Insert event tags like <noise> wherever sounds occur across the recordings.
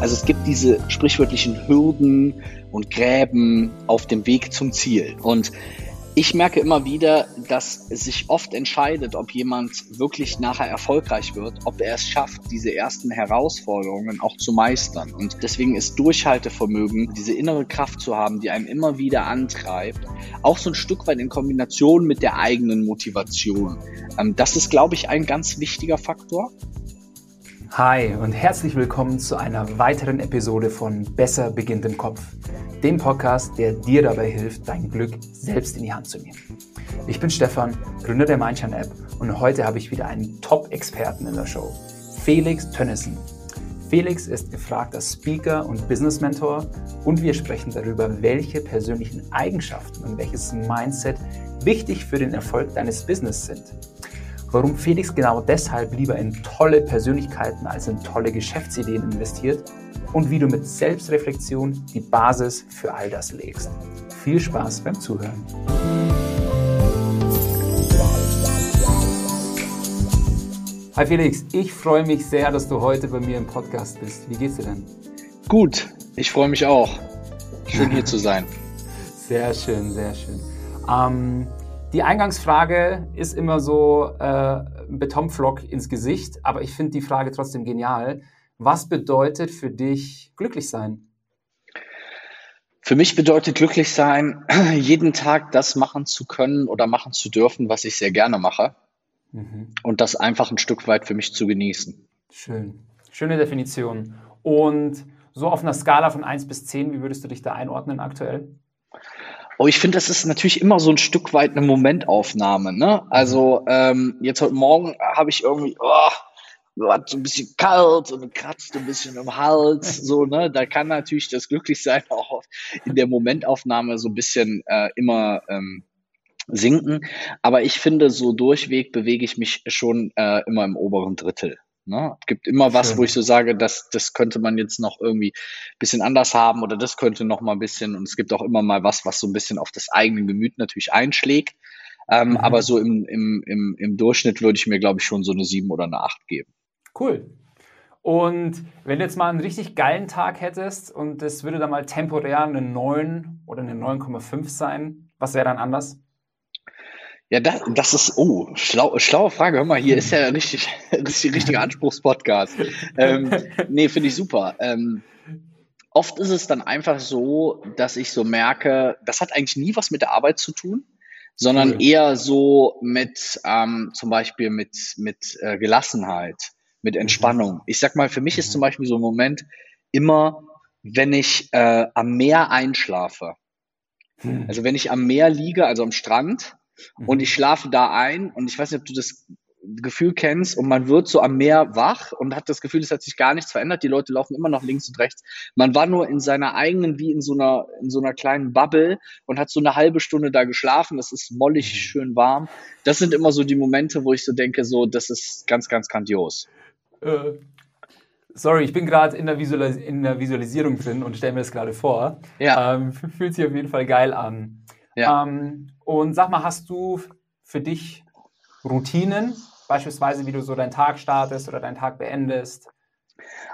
Also es gibt diese sprichwörtlichen Hürden und Gräben auf dem Weg zum Ziel. Und ich merke immer wieder, dass sich oft entscheidet, ob jemand wirklich nachher erfolgreich wird, ob er es schafft, diese ersten Herausforderungen auch zu meistern. Und deswegen ist Durchhaltevermögen, diese innere Kraft zu haben, die einem immer wieder antreibt, auch so ein Stück weit in Kombination mit der eigenen Motivation. Ähm, das ist, glaube ich, ein ganz wichtiger Faktor. Hi und herzlich willkommen zu einer weiteren Episode von Besser beginnt im Kopf, dem Podcast, der dir dabei hilft, dein Glück selbst in die Hand zu nehmen. Ich bin Stefan, Gründer der Mindshine App und heute habe ich wieder einen Top-Experten in der Show, Felix Tönnissen. Felix ist gefragter Speaker und Business Mentor und wir sprechen darüber, welche persönlichen Eigenschaften und welches Mindset wichtig für den Erfolg deines Business sind warum Felix genau deshalb lieber in tolle Persönlichkeiten als in tolle Geschäftsideen investiert und wie du mit Selbstreflexion die Basis für all das legst. Viel Spaß beim Zuhören. Hi Felix, ich freue mich sehr, dass du heute bei mir im Podcast bist. Wie geht's dir denn? Gut, ich freue mich auch. Schön hier <laughs> zu sein. Sehr schön, sehr schön. Ähm, die Eingangsfrage ist immer so äh, ein Betonpflock ins Gesicht, aber ich finde die Frage trotzdem genial. Was bedeutet für dich glücklich sein? Für mich bedeutet glücklich sein, <clears throat> jeden Tag das machen zu können oder machen zu dürfen, was ich sehr gerne mache. Mhm. Und das einfach ein Stück weit für mich zu genießen. Schön. Schöne Definition. Und so auf einer Skala von 1 bis 10, wie würdest du dich da einordnen aktuell? Oh, ich finde, das ist natürlich immer so ein Stück weit eine Momentaufnahme. Ne? Also ähm, jetzt heute Morgen habe ich irgendwie, oh, war so ein bisschen kalt und kratzt ein bisschen im Hals. <laughs> So, ne? Da kann natürlich das Glücklichsein <laughs> auch in der Momentaufnahme so ein bisschen äh, immer ähm, sinken. Aber ich finde, so durchweg bewege ich mich schon äh, immer im oberen Drittel. Ne? Es gibt immer was, Schön. wo ich so sage, das, das könnte man jetzt noch irgendwie ein bisschen anders haben oder das könnte noch mal ein bisschen. Und es gibt auch immer mal was, was so ein bisschen auf das eigene Gemüt natürlich einschlägt. Ähm, mhm. Aber so im, im, im, im Durchschnitt würde ich mir, glaube ich, schon so eine 7 oder eine 8 geben. Cool. Und wenn du jetzt mal einen richtig geilen Tag hättest und das würde dann mal temporär eine 9 oder eine 9,5 sein, was wäre dann anders? Ja, das, das ist, oh, schlau, schlaue Frage. Hör mal, hier ist ja <laughs> richtig, richtig richtiger Anspruchspodcast. ähm, nee, finde ich super. Ähm, oft ist es dann einfach so, dass ich so merke, das hat eigentlich nie was mit der Arbeit zu tun, sondern cool. eher so mit, ähm, zum Beispiel mit, mit äh, Gelassenheit, mit mhm. Entspannung. Ich sag mal, für mich ist mhm. zum Beispiel so ein Moment immer, wenn ich äh, am Meer einschlafe. Hm. Also wenn ich am Meer liege, also am Strand, und ich mhm. schlafe da ein und ich weiß nicht, ob du das Gefühl kennst und man wird so am Meer wach und hat das Gefühl, es hat sich gar nichts verändert. Die Leute laufen immer noch links und rechts. Man war nur in seiner eigenen, wie in so einer, in so einer kleinen Bubble und hat so eine halbe Stunde da geschlafen. Das ist mollig, mhm. schön warm. Das sind immer so die Momente, wo ich so denke, so, das ist ganz, ganz grandios. Äh, sorry, ich bin gerade in, in, der Visualisierung drin und stelle mir das gerade vor. Ja. Ähm, <laughs> fühlt sich auf jeden Fall geil an. Ja. Ähm, und sag mal, hast du für dich Routinen, beispielsweise wie du so deinen Tag startest oder deinen Tag beendest?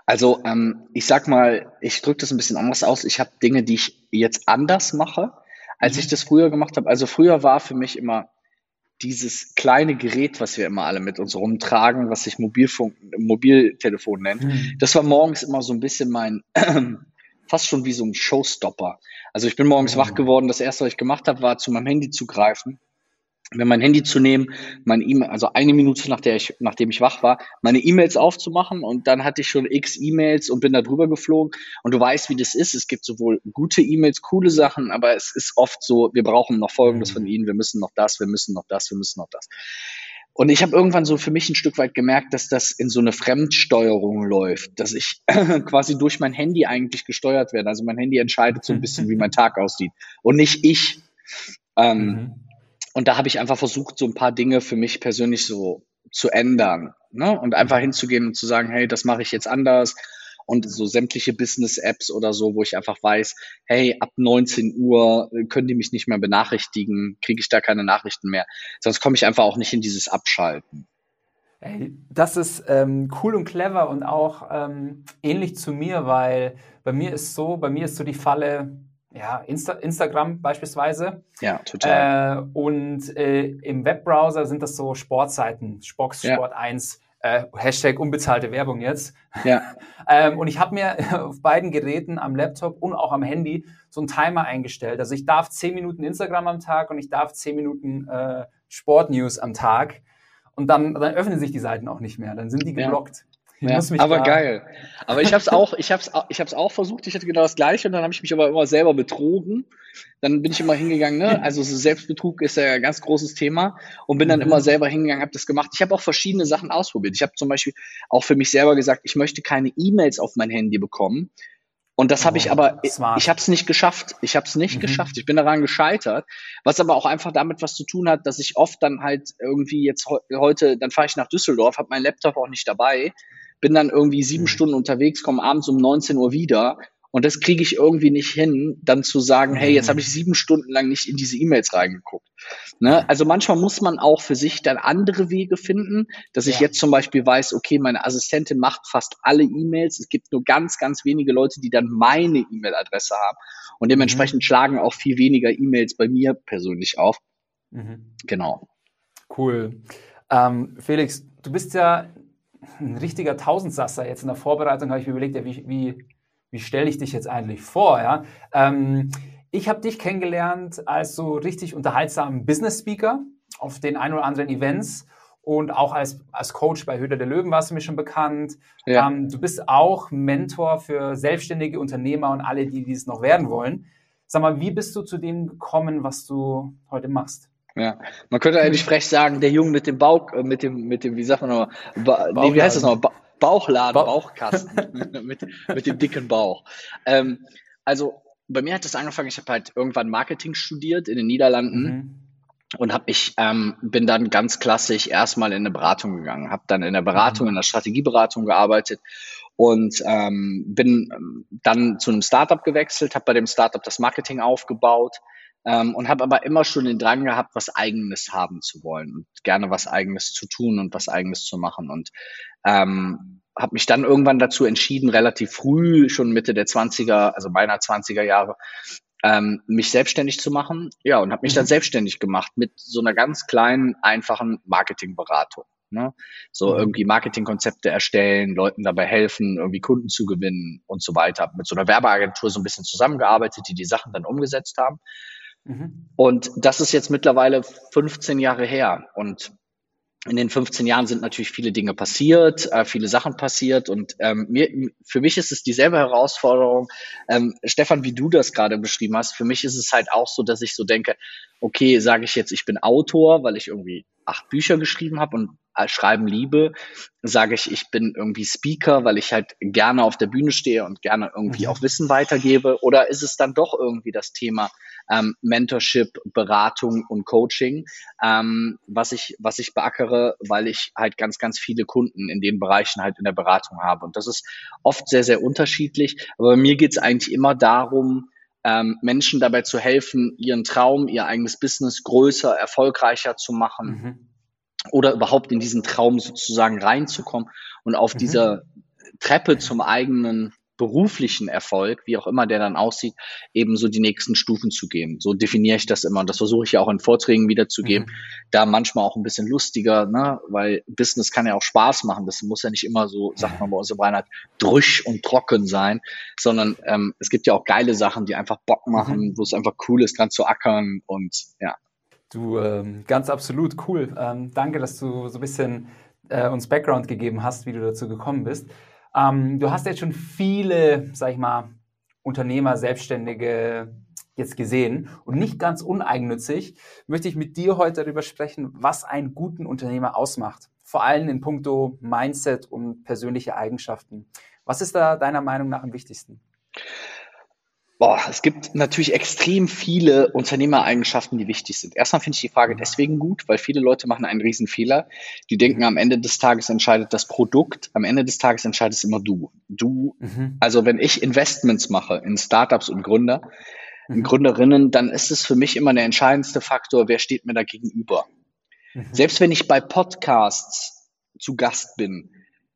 Also ähm, ich sag mal, ich drücke das ein bisschen anders aus. Ich habe Dinge, die ich jetzt anders mache, als mhm. ich das früher gemacht habe. Also früher war für mich immer dieses kleine Gerät, was wir immer alle mit uns rumtragen, was sich Mobilfunk, Mobiltelefon nennt. Mhm. Das war morgens immer so ein bisschen mein <clears throat> fast schon wie so ein Showstopper. Also ich bin morgens wach geworden, das erste, was ich gemacht habe, war zu meinem Handy zu greifen, mir mein Handy zu nehmen, mein E-Mail, also eine Minute nach der ich, nachdem ich wach war, meine E-Mails aufzumachen und dann hatte ich schon x E-Mails und bin da drüber geflogen. Und du weißt, wie das ist. Es gibt sowohl gute E-Mails, coole Sachen, aber es ist oft so, wir brauchen noch Folgendes mhm. von Ihnen, wir müssen noch das, wir müssen noch das, wir müssen noch das. Und ich habe irgendwann so für mich ein Stück weit gemerkt, dass das in so eine Fremdsteuerung läuft, dass ich <laughs> quasi durch mein Handy eigentlich gesteuert werde. Also mein Handy entscheidet so ein bisschen, wie <laughs> mein Tag aussieht und nicht ich. Ähm, mhm. Und da habe ich einfach versucht, so ein paar Dinge für mich persönlich so zu ändern ne? und einfach hinzugehen und zu sagen, hey, das mache ich jetzt anders und so sämtliche Business-Apps oder so, wo ich einfach weiß, hey, ab 19 Uhr können die mich nicht mehr benachrichtigen, kriege ich da keine Nachrichten mehr. Sonst komme ich einfach auch nicht in dieses Abschalten. Ey, das ist ähm, cool und clever und auch ähm, ähnlich zu mir, weil bei mir ist so, bei mir ist so die Falle, ja, Insta Instagram beispielsweise. Ja, total. Äh, und äh, im Webbrowser sind das so Sportseiten, Spox Ja. Sport 1, äh, Hashtag unbezahlte Werbung jetzt. Ja, <laughs> Ähm, und ich habe mir <laughs> auf beiden Geräten, am Laptop und auch am Handy, so einen Timer eingestellt. Also ich darf 10 Minuten Instagram am Tag und ich darf 10 Minuten äh, Sportnews am Tag. Und dann, dann öffnen sich die Seiten auch nicht mehr. Dann sind die Ja. geblockt. Ich ja. aber da- geil. Aber ich habe es <laughs> auch, ich habe es, ich habe es auch versucht. Ich hatte genau das Gleiche und dann habe ich mich aber immer selber betrogen. Dann bin ich immer hingegangen. Ne? <laughs> Also so Selbstbetrug ist ja ein ganz großes Thema und bin dann Mhm. immer selber hingegangen, habe das gemacht. Ich habe auch verschiedene Sachen ausprobiert. Ich habe zum Beispiel auch für mich selber gesagt, ich möchte keine E-Mails auf mein Handy bekommen. Und das habe Oh, ich aber, smart. ich habe es nicht geschafft. Ich habe es nicht Mhm. geschafft. Ich bin daran gescheitert. Was aber auch einfach damit was zu tun hat, dass ich oft dann halt irgendwie jetzt heu- heute, dann fahre ich nach Düsseldorf, habe meinen Laptop auch nicht dabei, bin dann irgendwie sieben Mhm. Stunden unterwegs, komme abends um 19 Uhr wieder. Und das kriege ich irgendwie nicht hin, dann zu sagen, hey, jetzt Mhm. habe ich sieben Stunden lang nicht in diese E-Mails reingeguckt. Ne? Also manchmal muss man auch für sich dann andere Wege finden, dass ich Ja. jetzt zum Beispiel weiß, okay, meine Assistentin macht fast alle E-Mails. Es gibt nur ganz, ganz wenige Leute, die dann meine E-Mail-Adresse haben. Und dementsprechend schlagen auch viel weniger E-Mails bei mir persönlich auf. Mhm. Genau. Cool. Ähm, Felix, du bist ja ein richtiger Tausendsasser. Jetzt in der Vorbereitung habe ich mir überlegt, ja, wie, wie, wie stelle ich dich jetzt eigentlich vor? Ja? Ähm, ich habe dich kennengelernt als so richtig unterhaltsamen Business-Speaker auf den ein oder anderen Events und auch als, als Coach bei Höhle der Löwen warst du mir schon bekannt. Ja. Ähm, du bist auch Mentor für selbstständige Unternehmer und alle, die dies noch werden wollen. Sag mal, wie bist du zu dem gekommen, was du heute machst? Ja, man könnte eigentlich <laughs> frech sagen, der Junge mit dem Bauch, äh, mit dem, mit dem, wie sagt man nochmal, ba nee, wie heißt das nochmal? Ba Bauchladen, Ba- Bauchkasten, <laughs> <laughs> mit, mit dem dicken Bauch. Ähm, also bei mir hat das angefangen, ich habe halt irgendwann Marketing studiert in den Niederlanden Mhm. und habe ich ähm, bin dann ganz klassisch erstmal in eine Beratung gegangen, habe dann in der Beratung, in der Strategieberatung gearbeitet und ähm, bin ähm, dann zu einem Startup gewechselt, habe bei dem Startup das Marketing aufgebaut ähm, und habe aber immer schon den Drang gehabt, was Eigenes haben zu wollen und gerne was Eigenes zu tun und was Eigenes zu machen und ähm, habe mich dann irgendwann dazu entschieden, relativ früh, schon Mitte der 20er, also meiner 20er Jahre, ähm, mich selbstständig zu machen. Ja, und habe mich dann Mhm. selbstständig gemacht mit so einer ganz kleinen, einfachen Marketingberatung. Ne? So Mhm. irgendwie Marketingkonzepte erstellen, Leuten dabei helfen, irgendwie Kunden zu gewinnen und so weiter. Hab Mit so einer Werbeagentur so ein bisschen zusammengearbeitet, die die Sachen dann umgesetzt haben. Mhm. Und das ist jetzt mittlerweile 15 Jahre her. Und in den 15 Jahren sind natürlich viele Dinge passiert, äh, viele Sachen passiert. Und ähm, mir, für mich ist es dieselbe Herausforderung, ähm, Stefan, wie du das gerade beschrieben hast. Für mich ist es halt auch so, dass ich so denke, okay, sage ich jetzt, ich bin Autor, weil ich irgendwie acht Bücher geschrieben habe und schreiben liebe, sage ich, ich bin irgendwie Speaker, weil ich halt gerne auf der Bühne stehe und gerne irgendwie Mhm. auch Wissen weitergebe? Oder ist es dann doch irgendwie das Thema ähm, Mentorship, Beratung und Coaching, ähm, was ich, was ich beackere, weil ich halt ganz, ganz viele Kunden in den Bereichen halt in der Beratung habe. Und das ist oft sehr, sehr unterschiedlich. Aber bei mir geht es eigentlich immer darum, ähm, Menschen dabei zu helfen, ihren Traum, ihr eigenes Business größer, erfolgreicher zu machen Mhm. Oder überhaupt in diesen Traum sozusagen reinzukommen und auf Mhm. dieser Treppe zum eigenen beruflichen Erfolg, wie auch immer der dann aussieht, eben so die nächsten Stufen zu gehen. So definiere ich das immer und das versuche ich ja auch in Vorträgen wiederzugeben. Mhm. Da manchmal auch ein bisschen lustiger, ne? weil Business kann ja auch Spaß machen. Das muss ja nicht immer so, sagt man bei uns im Rheinland, drüsch und trocken sein, sondern ähm, es gibt ja auch geile Sachen, die einfach Bock machen, Mhm. wo es einfach cool ist, dran zu ackern und ja. Du, ähm, ganz absolut cool. Ähm, danke, dass du so ein bisschen äh, uns Background gegeben hast, wie du dazu gekommen bist. Ähm, du hast jetzt schon viele, sag ich mal, Unternehmer, Selbstständige jetzt gesehen und nicht ganz uneigennützig möchte ich mit dir heute darüber sprechen, was einen guten Unternehmer ausmacht. Vor allem in puncto Mindset und persönliche Eigenschaften. Was ist da deiner Meinung nach am wichtigsten? Boah, es gibt natürlich extrem viele Unternehmereigenschaften, die wichtig sind. Erstmal finde ich die Frage deswegen gut, weil viele Leute machen einen riesen Fehler. Die denken, am Ende des Tages entscheidet das Produkt, am Ende des Tages entscheidest immer du. Du, Mhm. also wenn ich Investments mache in Startups und Gründer, in Mhm. Gründerinnen, dann ist es für mich immer der entscheidendste Faktor, wer steht mir da gegenüber. Mhm. Selbst wenn ich bei Podcasts zu Gast bin,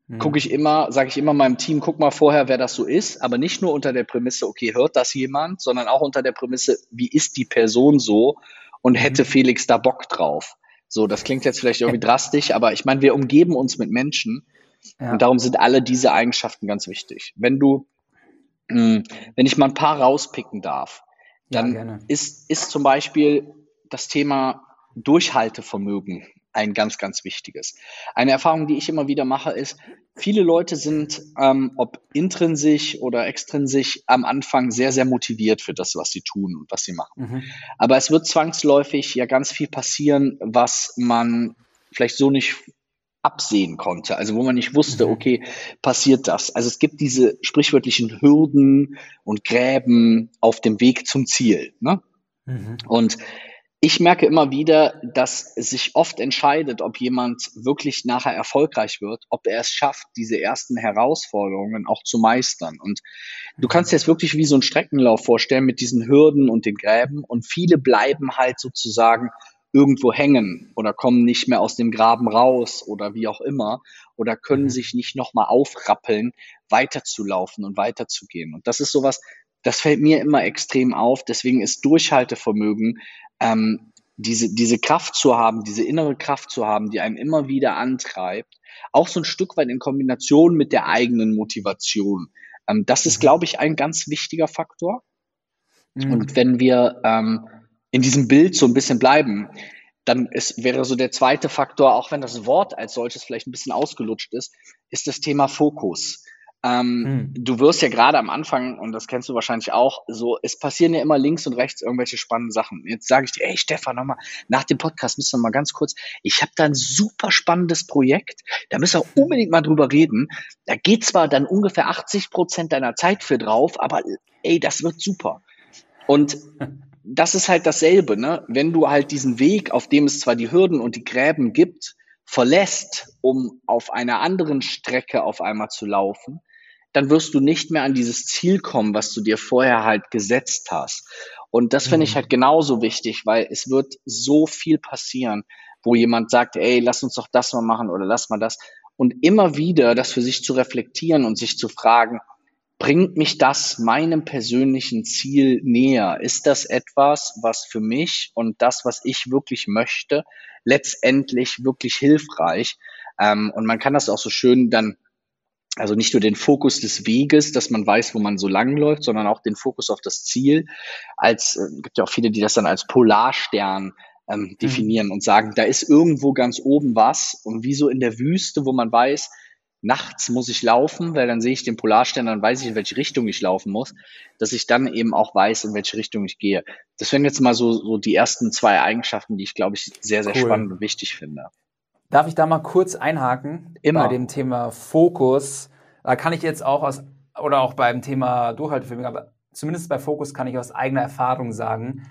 mhm. gucke ich immer, sage ich immer meinem Team, guck mal vorher, wer das so ist, aber nicht nur unter der Prämisse, okay, hört das jemand, sondern auch unter der Prämisse, wie ist die Person so und mhm. hätte Felix da Bock drauf. So, das klingt jetzt vielleicht irgendwie drastisch, aber ich meine, wir umgeben uns mit Menschen ja. und darum sind alle diese Eigenschaften ganz wichtig. Wenn du, mh, hm, wenn ich mal ein paar rauspicken darf, dann ja, ist, ist zum Beispiel das Thema Durchhaltevermögen ein ganz, ganz wichtiges. Eine Erfahrung, die ich immer wieder mache, ist, viele Leute sind, ähm, ob intrinsisch oder extrinsisch, am Anfang sehr, sehr motiviert für das, was sie tun und was sie machen. Mhm. Aber es wird zwangsläufig ja ganz viel passieren, was man vielleicht so nicht absehen konnte, also wo man nicht wusste, mhm. okay, passiert das. Also es gibt diese sprichwörtlichen Hürden und Gräben auf dem Weg zum Ziel. Ne? Mhm. Und ich merke immer wieder, dass sich oft entscheidet, ob jemand wirklich nachher erfolgreich wird, ob er es schafft, diese ersten Herausforderungen auch zu meistern. Und du kannst dir das wirklich wie so einen Streckenlauf vorstellen mit diesen Hürden und den Gräben. Und viele bleiben halt sozusagen irgendwo hängen oder kommen nicht mehr aus dem Graben raus oder wie auch immer oder können mhm. sich nicht nochmal aufrappeln, weiterzulaufen und weiterzugehen. Und das ist sowas, das fällt mir immer extrem auf. Deswegen ist Durchhaltevermögen ähm, diese, diese Kraft zu haben, diese innere Kraft zu haben, die einen immer wieder antreibt, auch so ein Stück weit in Kombination mit der eigenen Motivation. Ähm, das ist, mhm. glaube ich, ein ganz wichtiger Faktor. Mhm. Und wenn wir ähm, in diesem Bild so ein bisschen bleiben, dann ist, wäre so der zweite Faktor, auch wenn das Wort als solches vielleicht ein bisschen ausgelutscht ist, ist das Thema Fokus. Ähm, hm. Du wirst ja gerade am Anfang, und das kennst du wahrscheinlich auch, so, es passieren ja immer links und rechts irgendwelche spannenden Sachen. Jetzt sage ich dir, ey Stefan, nochmal, nach dem Podcast müssen wir mal ganz kurz, ich habe da ein super spannendes Projekt, da müssen wir unbedingt mal drüber reden. Da geht zwar dann ungefähr 80 Prozent deiner Zeit für drauf, aber ey, das wird super. Und <laughs> das ist halt dasselbe, ne? Wenn du halt diesen Weg, auf dem es zwar die Hürden und die Gräben gibt, verlässt, um auf einer anderen Strecke auf einmal zu laufen, dann wirst du nicht mehr an dieses Ziel kommen, was du dir vorher halt gesetzt hast. Und das finde ich mhm. halt genauso wichtig, weil es wird so viel passieren, wo jemand sagt, ey, lass uns doch das mal machen oder lass mal das. Und immer wieder das für sich zu reflektieren und sich zu fragen, bringt mich das meinem persönlichen Ziel näher? Ist das etwas, was für mich und das, was ich wirklich möchte, letztendlich wirklich hilfreich? Ähm, und man kann das auch so schön dann also nicht nur den Fokus des Weges, dass man weiß, wo man so lang läuft, sondern auch den Fokus auf das Ziel. Als äh, gibt ja auch viele, die das dann als Polarstern ähm, mhm. definieren mhm. und sagen, da ist irgendwo ganz oben was und wie so in der Wüste, wo man weiß, nachts muss ich laufen, weil dann sehe ich den Polarstern, dann weiß ich, in welche Richtung ich laufen muss, dass ich dann eben auch weiß, in welche Richtung ich gehe. Das wären jetzt mal so, so die ersten zwei Eigenschaften, die ich, glaube ich, sehr, sehr cool. spannend und wichtig finde. Darf ich da mal kurz einhaken? Immer. Bei dem Thema Fokus. Da kann ich jetzt auch aus, oder auch beim Thema Durchhaltevermögen, aber zumindest bei Fokus kann ich aus eigener Erfahrung sagen,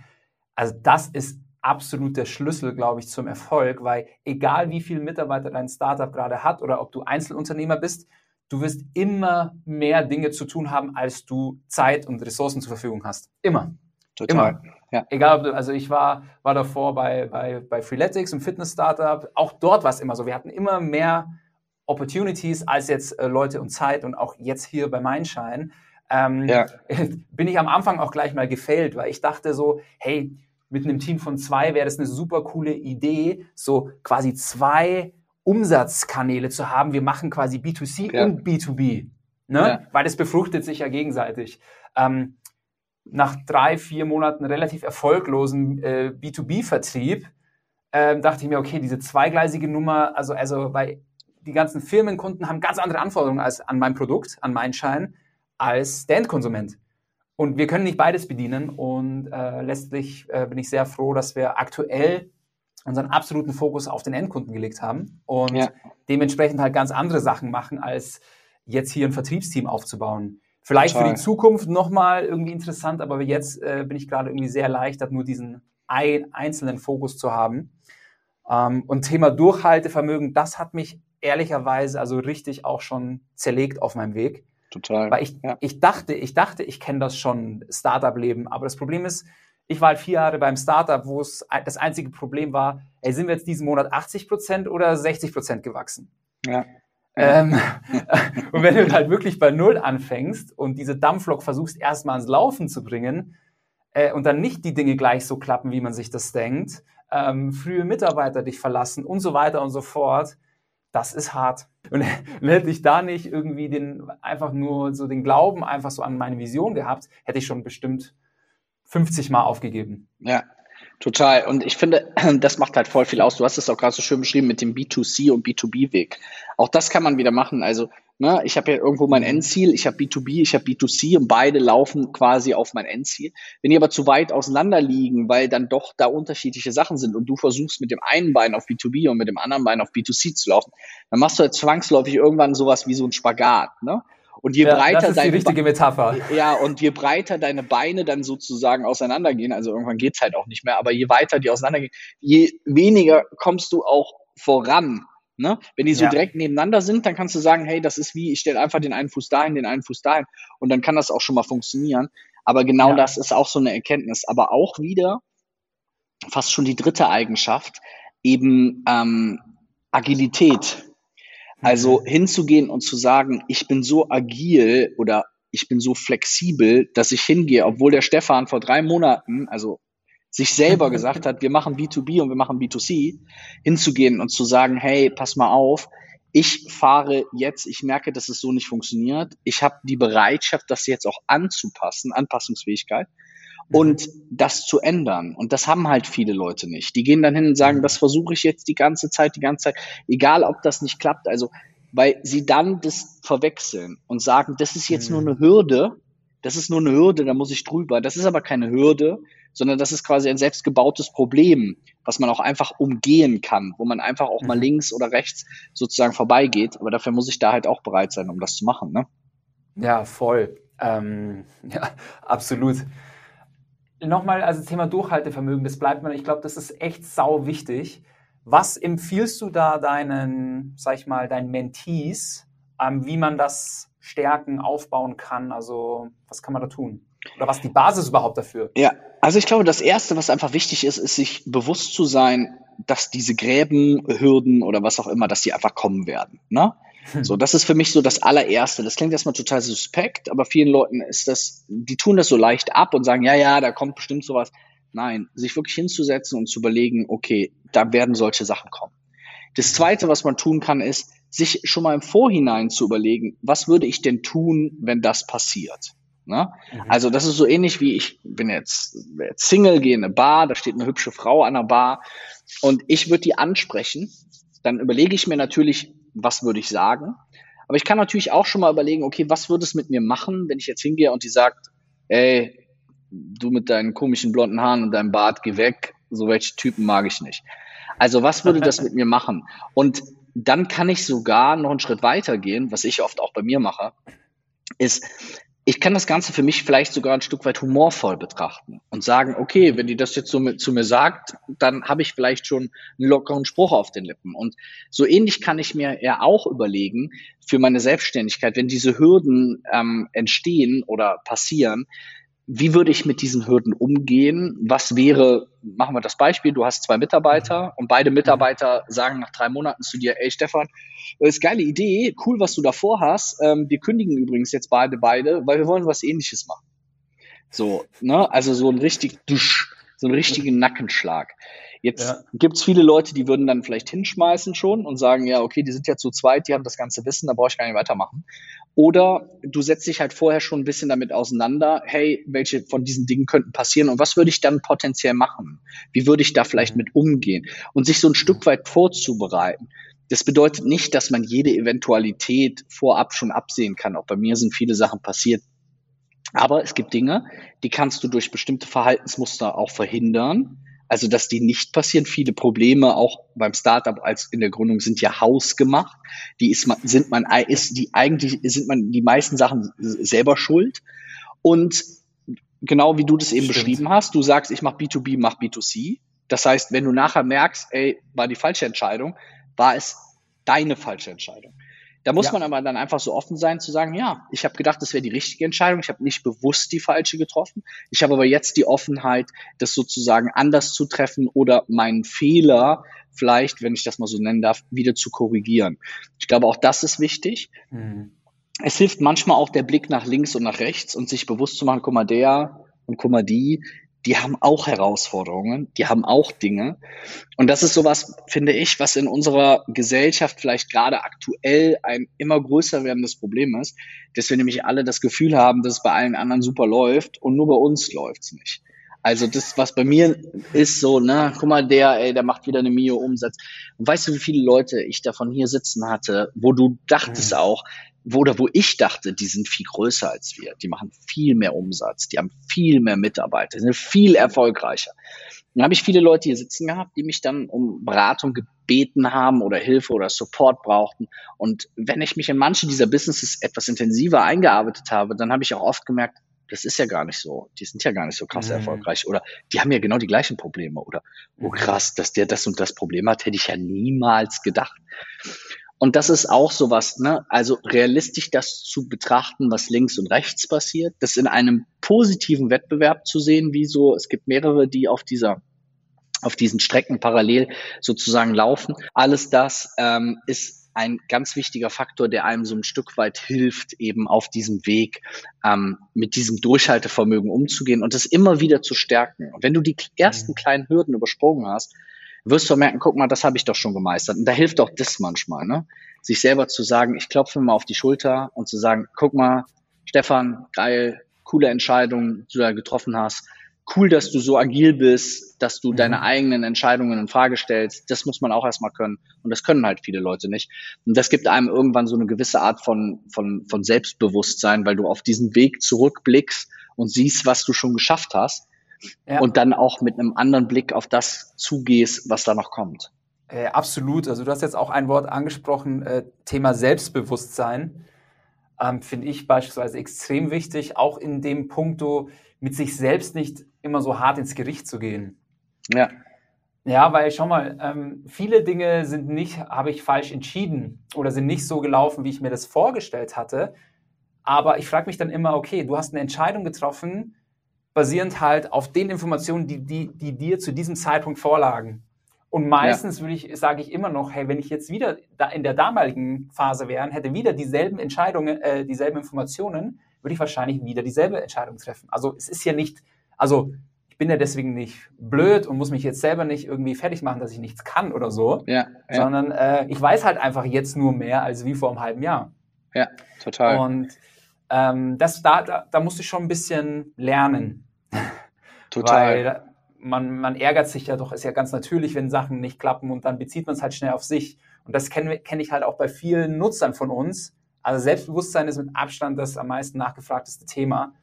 also das ist absolut der Schlüssel, glaube ich, zum Erfolg, weil egal wie viele Mitarbeiter dein Startup gerade hat oder ob du Einzelunternehmer bist, du wirst immer mehr Dinge zu tun haben, als du Zeit und Ressourcen zur Verfügung hast. Immer. Total. Immer. Ja. Egal, ob du, also ich war, war davor bei, bei, bei Freeletics, einem Fitness-Startup. Auch dort war es immer so. Wir hatten immer mehr Opportunities als jetzt äh, Leute und Zeit und auch jetzt hier bei Mindshine. Ähm, ja. <laughs> bin ich am Anfang auch gleich mal gefailt, weil ich dachte so, hey, mit einem Team von zwei wäre das eine super coole Idee, so quasi zwei Umsatzkanäle zu haben. Wir machen quasi B2C ja. und B2B, ne? Ja. weil das befruchtet sich ja gegenseitig. Ähm, nach drei, vier Monaten relativ erfolglosen äh, B2B-Vertrieb äh, dachte ich mir, okay, diese zweigleisige Nummer, also, also, weil die ganzen Firmenkunden haben ganz andere Anforderungen als an mein Produkt, an meinen Schein, als der Endkonsument. Und wir können nicht beides bedienen. Und äh, letztlich äh, bin ich sehr froh, dass wir aktuell unseren absoluten Fokus auf den Endkunden gelegt haben und ja. dementsprechend halt ganz andere Sachen machen, als jetzt hier ein Vertriebsteam aufzubauen. Vielleicht Total. für die Zukunft nochmal irgendwie interessant, aber jetzt äh, bin ich gerade irgendwie sehr erleichtert, nur diesen ein, einzelnen Fokus zu haben. Ähm, und Thema Durchhaltevermögen, das hat mich ehrlicherweise also richtig auch schon zerlegt auf meinem Weg. Total. Weil ich, ja. ich dachte, ich dachte, ich kenne das schon, Startup-Leben. Aber das Problem ist, ich war halt vier Jahre beim Startup, wo es das einzige Problem war, ey, sind wir jetzt diesen Monat 80 Prozent oder 60 Prozent gewachsen? Ja. Ähm, <laughs> und wenn du halt wirklich bei Null anfängst und diese Dampflok versuchst erstmal ans Laufen zu bringen äh, und dann nicht die Dinge gleich so klappen, wie man sich das denkt, ähm, frühe Mitarbeiter dich verlassen und so weiter und so fort, das ist hart. Und, <laughs> und hätte ich da nicht irgendwie den, einfach nur so den Glauben einfach so an meine Vision gehabt, hätte ich schon bestimmt 50 Mal aufgegeben. Ja, Total. Und ich finde, <clears throat> das macht halt voll viel aus. Du hast es auch gerade so schön beschrieben mit dem B2C und B2B-Weg. Auch das kann man wieder machen. Also, ne, ich habe ja irgendwo mein Endziel, ich habe B2B, ich habe B2C und beide laufen quasi auf mein Endziel. Wenn die aber zu weit auseinander liegen, weil dann doch da unterschiedliche Sachen sind und du versuchst mit dem einen Bein auf B2B und mit dem anderen Bein auf B2C zu laufen, dann machst du halt zwangsläufig irgendwann sowas wie so ein Spagat. Ne? Und je ja, breiter das ist die richtige Metapher. Ja, und je breiter deine Beine dann sozusagen auseinandergehen, also irgendwann geht's halt auch nicht mehr, aber je weiter die auseinandergehen, je weniger kommst du auch voran. Ne? Wenn die so ja. direkt nebeneinander sind, dann kannst du sagen, hey, das ist wie, ich stelle einfach den einen Fuß dahin, den einen Fuß dahin und dann kann das auch schon mal funktionieren. Aber genau ja. das ist auch so eine Erkenntnis. Aber auch wieder fast schon die dritte Eigenschaft, eben ähm, Agilität. Also hinzugehen und zu sagen, ich bin so agil oder ich bin so flexibel, dass ich hingehe, obwohl der Stefan vor drei Monaten, also sich selber gesagt hat, wir machen B2B und wir machen B2C, hinzugehen und zu sagen, hey, pass mal auf, ich fahre jetzt, ich merke, dass es so nicht funktioniert. Ich habe die Bereitschaft, das jetzt auch anzupassen, Anpassungsfähigkeit. Mhm. und das zu ändern. Und das haben halt viele Leute nicht. Die gehen dann hin und sagen, mhm. das versuche ich jetzt die ganze Zeit, die ganze Zeit, egal ob das nicht klappt. Also, weil sie dann das verwechseln und sagen, das ist jetzt nur mhm. eine Hürde, das ist nur eine Hürde, da muss ich drüber. Das ist aber keine Hürde, sondern das ist quasi ein selbstgebautes Problem, was man auch einfach umgehen kann, wo man einfach auch mal links oder rechts sozusagen vorbeigeht. Aber dafür muss ich da halt auch bereit sein, um das zu machen. Ne? Ja, voll. Ähm, <laughs> ja, absolut nochmal, also Thema Durchhaltevermögen, das bleibt mir, ich glaube, das ist echt sau wichtig. Was empfiehlst du da deinen, sag ich mal, deinen Mentees, ähm, wie man das stärken, aufbauen kann? Also, was kann man da tun? Oder was die Basis überhaupt dafür? Ja, also ich glaube, das Erste, was einfach wichtig ist, ist sich bewusst zu sein, dass diese Gräben, Hürden oder was auch immer, dass die einfach kommen werden. Ne? So, das ist für mich so das allererste. Das klingt erstmal total suspekt, aber vielen Leuten ist das, die tun das so leicht ab und sagen, ja, ja, da kommt bestimmt sowas. Nein, sich wirklich hinzusetzen und zu überlegen, okay, da werden solche Sachen kommen. Das zweite, was man tun kann, ist, sich schon mal im Vorhinein zu überlegen, was würde ich denn tun, wenn das passiert? Ne? Mhm. Also das ist so ähnlich wie ich bin jetzt, jetzt Single, gehe in eine Bar, da steht eine hübsche Frau an der Bar und ich würde die ansprechen. Dann überlege ich mir natürlich, was würde ich sagen. Aber ich kann natürlich auch schon mal überlegen, okay, was würde es mit mir machen, wenn ich jetzt hingehe und die sagt, ey, du mit deinen komischen blonden Haaren und deinem Bart, geh weg, so welche Typen mag ich nicht. Also was würde das mit <laughs> mir machen? Und dann kann ich sogar noch einen Schritt weiter gehen, was ich oft auch bei mir mache, ist, ich kann das Ganze für mich vielleicht sogar ein Stück weit humorvoll betrachten und sagen, okay, wenn die das jetzt so mit, zu mir sagt, dann habe ich vielleicht schon einen lockeren Spruch auf den Lippen. Und so ähnlich kann ich mir ja auch überlegen für meine Selbstständigkeit, wenn diese Hürden ähm, entstehen oder passieren, wie würde ich mit diesen Hürden umgehen? Was wäre, machen wir das Beispiel, du hast zwei Mitarbeiter und beide Mitarbeiter sagen nach drei Monaten zu dir, ey Stefan, das ist geile Idee, cool, was du davor hast. Ähm, wir kündigen übrigens jetzt beide beide, weil wir wollen was ähnliches machen. So, ne? Also so ein richtig dusch, so einen richtigen Nackenschlag. Jetzt ja. gibt's viele Leute, die würden dann vielleicht hinschmeißen schon und sagen, ja, okay, die sind ja zu zweit, die haben das ganze Wissen, da brauche ich gar nicht weitermachen. Oder du setzt dich halt vorher schon ein bisschen damit auseinander, hey, welche von diesen Dingen könnten passieren und was würde ich dann potenziell machen? Wie würde ich da vielleicht mit umgehen? Und sich so ein Stück weit vorzubereiten. Das bedeutet nicht, dass man jede Eventualität vorab schon absehen kann. Auch bei mir sind viele Sachen passiert. Aber es gibt Dinge, die kannst du durch bestimmte Verhaltensmuster auch verhindern also, dass die nicht passieren. Viele Probleme auch beim Startup als in der Gründung sind ja hausgemacht. Die ist man, sind man, ist die eigentlich sind man die meisten Sachen selber schuld. Und genau wie du das eben Stimmt. beschrieben hast, du sagst, ich mache B2B, mach B2C. Das heißt, wenn du nachher merkst, ey, war die falsche Entscheidung, war es deine falsche Entscheidung. Da muss ja. man aber dann einfach so offen sein zu sagen, ja, ich habe gedacht, das wäre die richtige Entscheidung. Ich habe nicht bewusst die falsche getroffen. Ich habe aber jetzt die Offenheit, das sozusagen anders zu treffen oder meinen Fehler vielleicht, wenn ich das mal so nennen darf, wieder zu korrigieren. Ich glaube, auch das ist wichtig. Mhm. Es hilft manchmal auch der Blick nach links und nach rechts und sich bewusst zu machen, guck mal, der und guck mal die, die haben auch Herausforderungen, die haben auch Dinge. Und das ist sowas, finde ich, was in unserer Gesellschaft vielleicht gerade aktuell ein immer größer werdendes Problem ist, dass wir nämlich alle das Gefühl haben, dass es bei allen anderen super läuft und nur bei uns läuft's nicht. Also das, was bei mir ist, so, ne, guck mal, der, ey, der macht wieder eine Mio Umsatz. Und weißt du, wie viele Leute ich davon hier sitzen hatte, wo du dachtest mhm. auch, wo, oder wo ich dachte, die sind viel größer als wir, die machen viel mehr Umsatz, die haben viel mehr Mitarbeiter, sind viel erfolgreicher. Dann habe ich viele Leute hier sitzen gehabt, die mich dann um Beratung gebeten haben oder Hilfe oder Support brauchten. Und wenn ich mich in manche dieser Businesses etwas intensiver eingearbeitet habe, dann habe ich auch oft gemerkt, das ist ja gar nicht so. Die sind ja gar nicht so krass mhm. erfolgreich. Oder die haben ja genau die gleichen Probleme. Oder, oh mhm. krass, dass der das und das Problem hat, hätte ich ja niemals gedacht. Und das ist auch sowas, ne? Also realistisch das zu betrachten, was links und rechts passiert, das in einem positiven Wettbewerb zu sehen, wie so, es gibt mehrere, die auf dieser auf diesen Strecken parallel sozusagen laufen. Alles das ähm, ist ein ganz wichtiger Faktor, der einem so ein Stück weit hilft, eben auf diesem Weg ähm, mit diesem Durchhaltevermögen umzugehen und es immer wieder zu stärken. Und wenn du die ersten mhm. kleinen Hürden übersprungen hast, wirst du merken, guck mal, das habe ich doch schon gemeistert. Und da hilft auch das manchmal, ne? Sich selber zu sagen, ich klopfe mir mal auf die Schulter und zu sagen, guck mal, Stefan, geil, coole Entscheidung, die du da getroffen hast cool, dass du so agil bist, dass du mhm. deine eigenen Entscheidungen in Frage stellst. Das muss man auch erstmal können. Und das können halt viele Leute nicht. Und das gibt einem irgendwann so eine gewisse Art von, von, von Selbstbewusstsein, weil du auf diesen Weg zurückblickst und siehst, was du schon geschafft hast. Ja. Und dann auch mit einem anderen Blick auf das zugehst, was da noch kommt. Äh, absolut. Also du hast jetzt auch ein Wort angesprochen, äh, Thema Selbstbewusstsein. Ähm, Finde ich beispielsweise extrem wichtig, auch in dem Punkto, mit sich selbst nicht immer so hart ins Gericht zu gehen. Ja. Ja, weil schau mal, ähm, viele Dinge sind nicht, habe ich falsch entschieden oder sind nicht so gelaufen, wie ich mir das vorgestellt hatte. Aber ich frage mich dann immer, okay, du hast eine Entscheidung getroffen, basierend halt auf den Informationen, die, die, die dir zu diesem Zeitpunkt vorlagen. Und meistens ja. würde ich, sage ich immer noch, hey, wenn ich jetzt wieder da in der damaligen Phase wäre, hätte wieder dieselben Entscheidungen, äh, dieselben Informationen, würde ich wahrscheinlich wieder dieselbe Entscheidung treffen. Also es ist ja nicht, also ich bin ja deswegen nicht blöd und muss mich jetzt selber nicht irgendwie fertig machen, dass ich nichts kann oder so, ja, ja. sondern äh, ich weiß halt einfach jetzt nur mehr als wie vor einem halben Jahr. Ja, total. Und ähm, das, da, da, da musste ich schon ein bisschen lernen. Total. Weil man, man ärgert sich ja doch, ist ja ganz natürlich, wenn Sachen nicht klappen und dann bezieht man es halt schnell auf sich. Und das kenne kenn ich halt auch bei vielen Nutzern von uns, also Selbstbewusstsein ist mit Abstand das am meisten nachgefragteste Thema.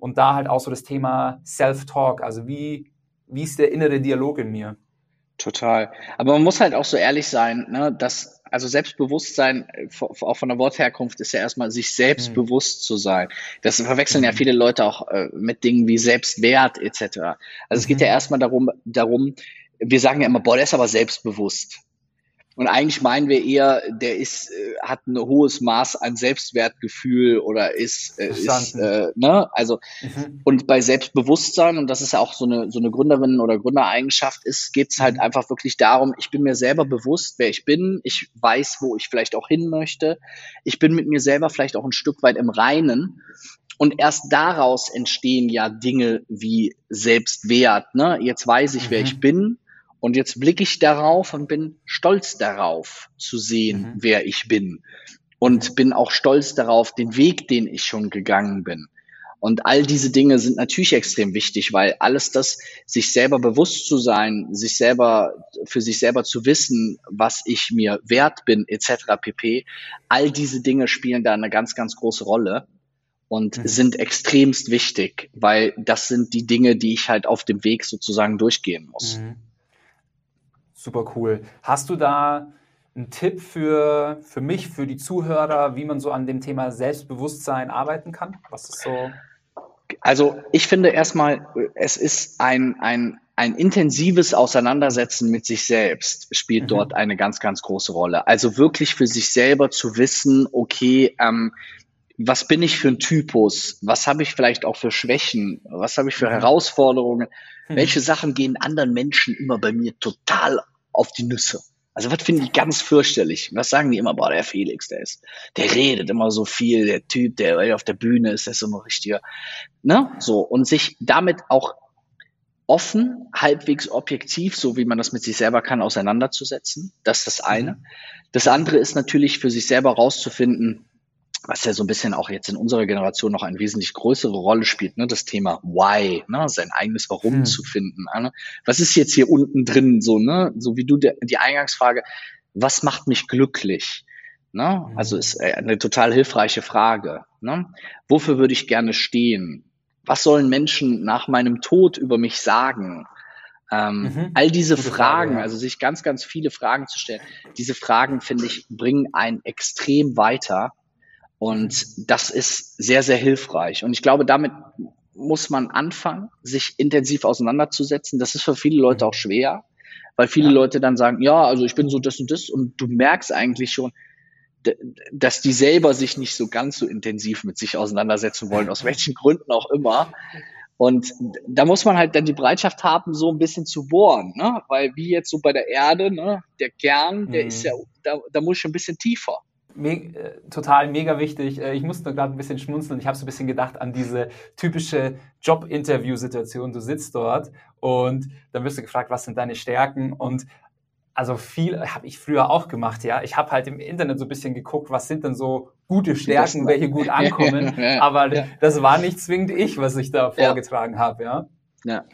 Und da halt auch so das Thema Self-Talk, also wie, wie ist der innere Dialog in mir? Total. Aber man muss halt auch so ehrlich sein, ne, dass, also Selbstbewusstsein, auch von der Wortherkunft, ist ja erstmal sich selbstbewusst mhm. zu sein. Das verwechseln mhm. ja viele Leute auch äh, mit Dingen wie Selbstwert etc. Also mhm. es geht ja mhm. erstmal darum, darum, wir sagen ja immer, boah, der ist aber selbstbewusst. Und eigentlich meinen wir eher, der ist, äh, hat ein hohes Maß an Selbstwertgefühl oder ist, äh, ist äh, ne, also mhm. und bei Selbstbewusstsein und das ist ja auch so eine so eine Gründerin oder Gründereigenschaft ist, geht's halt mhm. einfach wirklich darum, ich bin mir selber bewusst, wer ich bin, ich weiß, wo ich vielleicht auch hin möchte, ich bin mit mir selber vielleicht auch ein Stück weit im Reinen und erst daraus entstehen ja Dinge wie Selbstwert. Ne? Jetzt weiß ich, wer mhm. ich bin und jetzt blicke ich darauf und bin stolz darauf zu sehen, mhm. wer ich bin. Und bin auch stolz darauf, den Weg, den ich schon gegangen bin. Und all diese Dinge sind natürlich extrem wichtig, weil alles das, sich selber bewusst zu sein, sich selber, für sich selber zu wissen, was ich mir wert bin, etc. pp. All diese Dinge spielen da eine ganz, ganz große Rolle und mhm. sind extremst wichtig, weil das sind die Dinge, die ich halt auf dem Weg sozusagen durchgehen muss. Mhm. Super cool. Hast du da einen Tipp für, für mich, für die Zuhörer, wie man so an dem Thema Selbstbewusstsein arbeiten kann? Was ist so? Also ich finde erstmal, es ist ein, ein ein intensives Auseinandersetzen mit sich selbst spielt mhm. dort eine ganz, ganz große Rolle. Also wirklich für sich selber zu wissen, okay, ähm, was bin ich für ein Typus? Was habe ich vielleicht auch für Schwächen? Was habe ich für mhm. Herausforderungen? Mhm. Welche Sachen gehen anderen Menschen immer bei mir total auf die Nüsse? Also was finde ich ganz fürchterlich? Was sagen die immer? Boah, der Felix, der ist, der redet immer so viel, der Typ, der auf der Bühne ist, der ist immer richtiger, ne? So. Und sich damit auch offen, halbwegs objektiv, so wie man das mit sich selber kann, auseinanderzusetzen. Das ist das eine. Mhm. Das andere ist natürlich für sich selber rauszufinden, was ja so ein bisschen auch jetzt in unserer Generation noch eine wesentlich größere Rolle spielt, ne, das Thema Why, ne, sein eigenes Warum hm. zu finden. Ne? Was ist jetzt hier unten drin, so, ne, so wie du de, die Eingangsfrage, was macht mich glücklich? Ne? Hm. Also ist äh, eine total hilfreiche Frage. Ne? Wofür würde ich gerne stehen? Was sollen Menschen nach meinem Tod über mich sagen? Ähm, mhm. All diese Gute Fragen, Frage, ja. also sich ganz, ganz viele Fragen zu stellen, diese Fragen, finde ich, bringen einen extrem weiter und das ist sehr, sehr hilfreich. Und ich glaube, damit muss man anfangen, sich intensiv auseinanderzusetzen. Das ist für viele Leute auch schwer, weil viele ja. Leute dann sagen, ja, also ich bin so das und das und du merkst eigentlich schon, dass die selber sich nicht so ganz so intensiv mit sich auseinandersetzen wollen, aus welchen Gründen auch immer. Und da muss man halt dann die Bereitschaft haben, so ein bisschen zu bohren, ne? Weil wie jetzt so bei der Erde, ne, der Kern, der mhm. ist ja, da, da muss ich ein bisschen tiefer. Me äh, total mega wichtig. Äh, ich musste gerade ein bisschen schmunzeln. Ich habe so ein bisschen gedacht an diese typische Job-Interview-Situation. Du sitzt dort und dann wirst du gefragt, was sind deine Stärken? Und also viel habe ich früher auch gemacht, ja. Ich habe halt im Internet so ein bisschen geguckt, was sind denn so gute Stärken, welche gut <laughs> ankommen. Aber das war nicht zwingend ich, was ich da vorgetragen habe, ja. Ja.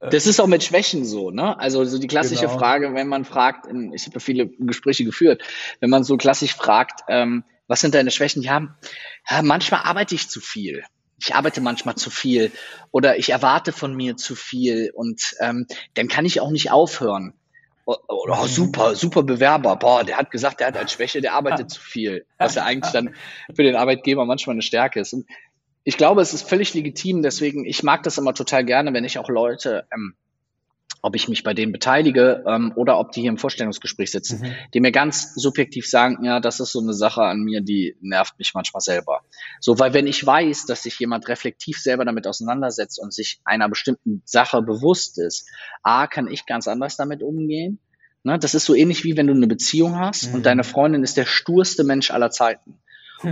Das ist auch mit Schwächen so, ne? Also so die klassische genau. Frage, wenn man fragt, ich habe viele Gespräche geführt, wenn man so klassisch fragt, ähm, was sind deine Schwächen? Ja, ja, manchmal arbeite ich zu viel. Ich arbeite manchmal zu viel oder ich erwarte von mir zu viel und ähm, dann kann ich auch nicht aufhören. Oh, oh, super, super Bewerber. Boah, der hat gesagt, der hat als Schwäche, der arbeitet <laughs> zu viel. Was ja eigentlich dann für den Arbeitgeber manchmal eine Stärke ist. Und ich glaube, es ist völlig legitim. Deswegen, ich mag das immer total gerne, wenn ich auch Leute, ähm, ob ich mich bei denen beteilige ähm, oder ob die hier im Vorstellungsgespräch sitzen, mhm. die mir ganz subjektiv sagen, ja, das ist so eine Sache an mir, die nervt mich manchmal selber. So, weil wenn ich weiß, dass sich jemand reflektiv selber damit auseinandersetzt und sich einer bestimmten Sache bewusst ist, a, kann ich ganz anders damit umgehen. Ne? Das ist so ähnlich wie wenn du eine Beziehung hast mhm. und deine Freundin ist der sturste Mensch aller Zeiten.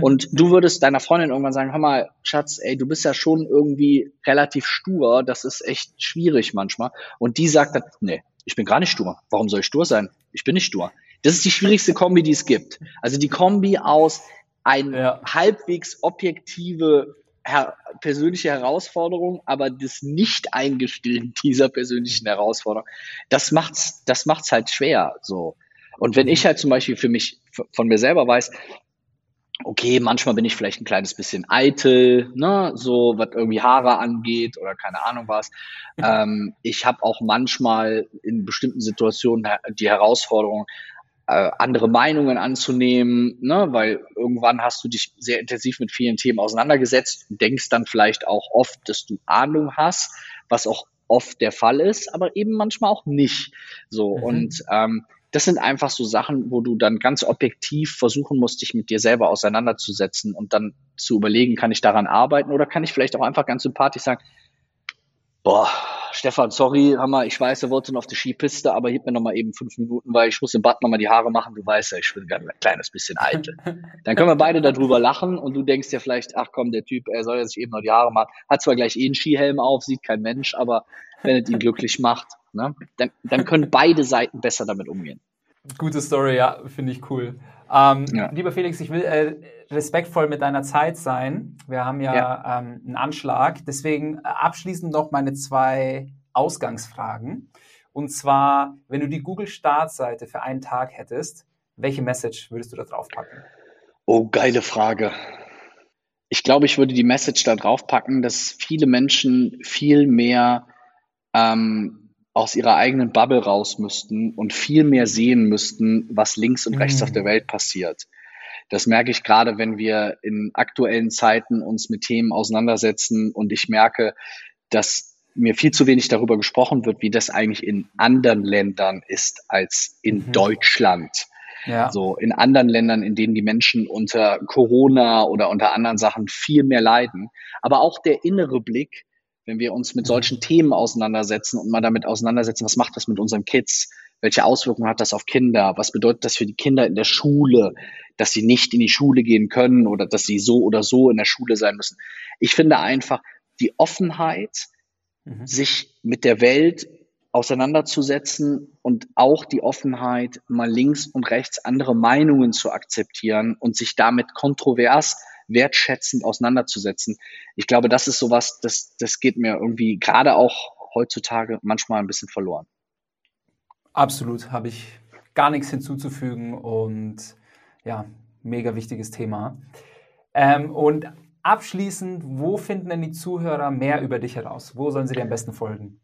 Und <laughs> du würdest deiner Freundin irgendwann sagen, hör mal, Schatz, ey, du bist ja schon irgendwie relativ stur, das ist echt schwierig manchmal. Und die sagt dann, nee, ich bin gar nicht stur. Warum soll ich stur sein? Ich bin nicht stur. Das ist die schwierigste Kombi, die es gibt. Also die Kombi aus ein ja. halbwegs objektive her persönliche Herausforderung, aber das Nicht-Eingestehen <laughs> dieser persönlichen Herausforderung, das macht's, das macht's halt schwer, so. Und wenn ich halt zum Beispiel für mich, von mir selber weiß, okay, manchmal bin ich vielleicht ein kleines bisschen eitel, ne, so was irgendwie Haare angeht oder keine Ahnung was. Ähm, ich habe auch manchmal in bestimmten Situationen die Herausforderung, äh, andere Meinungen anzunehmen, ne, weil irgendwann hast du dich sehr intensiv mit vielen Themen auseinandergesetzt und denkst dann vielleicht auch oft, dass du Ahnung hast, was auch oft der Fall ist, aber eben manchmal auch nicht. So mhm. und ähm, das sind einfach so Sachen, wo du dann ganz objektiv versuchen musst, dich mit dir selber auseinanderzusetzen und dann zu überlegen, kann ich daran arbeiten oder kann ich vielleicht auch einfach ganz sympathisch sagen, boah, Stefan, sorry, Hammer, ich weiß, er wollte noch auf die Skipiste, aber gib mir noch mal eben fünf Minuten, weil ich muss im Bad noch mal die Haare machen. Du weißt ja, ich bin ein kleines bisschen eitel. <laughs> Dann können wir beide darüber lachen und du denkst dir vielleicht, ach komm, der Typ, er soll ja sich eben noch die Haare machen. Hat zwar gleich eh einen Skihelm auf, sieht kein Mensch, aber wenn es ihn glücklich macht, ne, dann, dann können beide Seiten besser damit umgehen. Gute Story, ja, finde ich cool. Ähm, ja. Lieber Felix, ich will äh, respektvoll mit deiner Zeit sein. Wir haben ja, ja. Ähm, einen Anschlag. Deswegen äh, abschließend noch meine zwei Ausgangsfragen. Und zwar, wenn du die Google-Startseite für einen Tag hättest, welche Message würdest du da drauf packen? Oh, geile Frage. Ich glaube, ich würde die Message da drauf packen, dass viele Menschen viel mehr ähm, aus ihrer eigenen Bubble raus müssten und viel mehr sehen müssten, was links und rechts mhm. auf der Welt passiert. Das merke ich gerade, wenn wir in aktuellen Zeiten uns mit Themen auseinandersetzen und ich merke, dass mir viel zu wenig darüber gesprochen wird, wie das eigentlich in anderen Ländern ist als in mhm. Deutschland. Ja. So in anderen Ländern, in denen die Menschen unter Corona oder unter anderen Sachen viel mehr leiden. Aber auch der innere Blick, wenn wir uns mit mhm. solchen Themen auseinandersetzen und mal damit auseinandersetzen, was macht das mit unseren Kids? Welche Auswirkungen hat das auf Kinder? Was bedeutet das für die Kinder in der Schule, dass sie nicht in die Schule gehen können oder dass sie so oder so in der Schule sein müssen? Ich finde einfach die Offenheit, mhm. sich mit der Welt auseinanderzusetzen und auch die Offenheit, mal links und rechts andere Meinungen zu akzeptieren und sich damit kontrovers wertschätzend auseinanderzusetzen. Ich glaube, das ist sowas, das, das geht mir irgendwie gerade auch heutzutage manchmal ein bisschen verloren. Absolut, habe ich gar nichts hinzuzufügen und ja, mega wichtiges Thema. Ähm, und abschließend, wo finden denn die Zuhörer mehr über dich heraus? Wo sollen sie dir am besten folgen?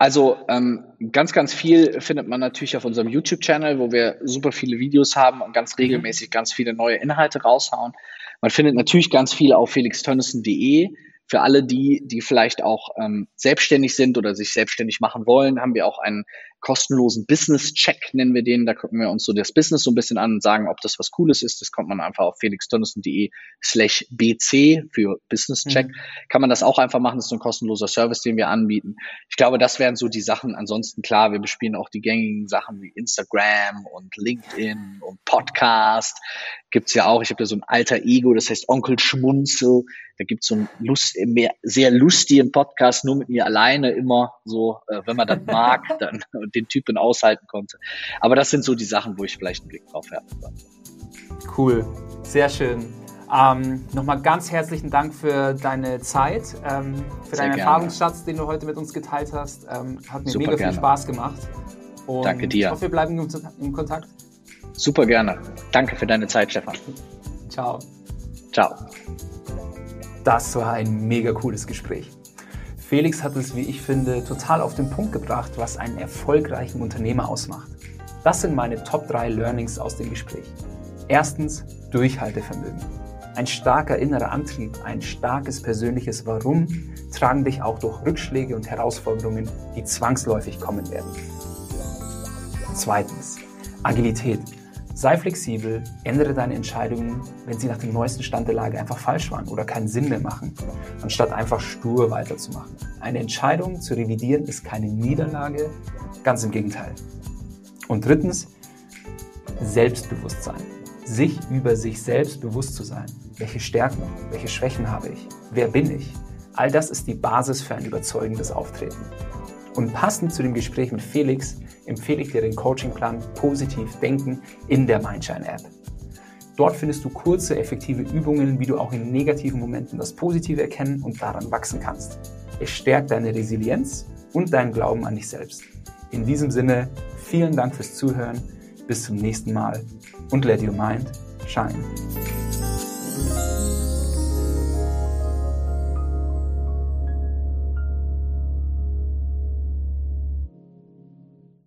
Also ähm, ganz, ganz viel findet man natürlich auf unserem YouTube-Channel, wo wir super viele Videos haben und ganz mhm. regelmäßig ganz viele neue Inhalte raushauen. Man findet natürlich ganz viel auf felixtönnissen.de für alle die, die vielleicht auch ähm, selbstständig sind oder sich selbstständig machen wollen, haben wir auch einen kostenlosen Business-Check, nennen wir den. Da gucken wir uns so das Business so ein bisschen an und sagen, ob das was Cooles ist. Das kommt man einfach auf felixdonnissen.de slash bc für Business-Check. Mhm. Kann man das auch einfach machen. Das ist so ein kostenloser Service, den wir anbieten. Ich glaube, das wären so die Sachen. Ansonsten, klar, wir bespielen auch die gängigen Sachen wie Instagram und LinkedIn und Podcast. Gibt's ja auch. Ich habe da so ein alter Ego, das heißt Onkel Schmunzel. Da gibt's so einen Lust, mehr, sehr lustigen Podcast, nur mit mir alleine immer so, äh, wenn man das <laughs> mag, dann den Typen aushalten konnte. Aber das sind so die Sachen, wo ich vielleicht einen Blick drauf habe. Cool, sehr schön. Ähm, Nochmal ganz herzlichen Dank für deine Zeit, ähm, für Sehr deinen gerne. Erfahrungsschatz, den du heute mit uns geteilt hast. Ähm, hat mir Super mega gerne. viel Spaß gemacht. Und Danke dir. Ich hoffe, wir bleiben im Kontakt. Super gerne. Danke für deine Zeit, Stefan. Ciao. Ciao. Das war ein mega cooles Gespräch. Felix hat es, wie ich finde, total auf den Punkt gebracht, was einen erfolgreichen Unternehmer ausmacht. Das sind meine Top 3 Learnings aus dem Gespräch. Erstens Durchhaltevermögen. Ein starker innerer Antrieb, ein starkes persönliches Warum tragen dich auch durch Rückschläge und Herausforderungen, die zwangsläufig kommen werden. Zweitens Agilität. Sei flexibel, ändere deine Entscheidungen, wenn sie nach dem neuesten Stand der Lage einfach falsch waren oder keinen Sinn mehr machen, anstatt einfach stur weiterzumachen. Eine Entscheidung zu revidieren ist keine Niederlage, ganz im Gegenteil. Und drittens, Selbstbewusstsein. Sich über sich selbst bewusst zu sein. Welche Stärken, welche Schwächen habe ich? Wer bin ich? All das ist die Basis für ein überzeugendes Auftreten. Und passend zu dem Gespräch mit Felix empfehle ich dir den Coachingplan Positiv Denken in der Mindshine App. Dort findest du kurze, effektive Übungen, wie du auch in negativen Momenten das Positive erkennen und daran wachsen kannst. Es stärkt deine Resilienz und deinen Glauben an dich selbst. In diesem Sinne, vielen Dank fürs Zuhören, bis zum nächsten Mal und let your mind shine.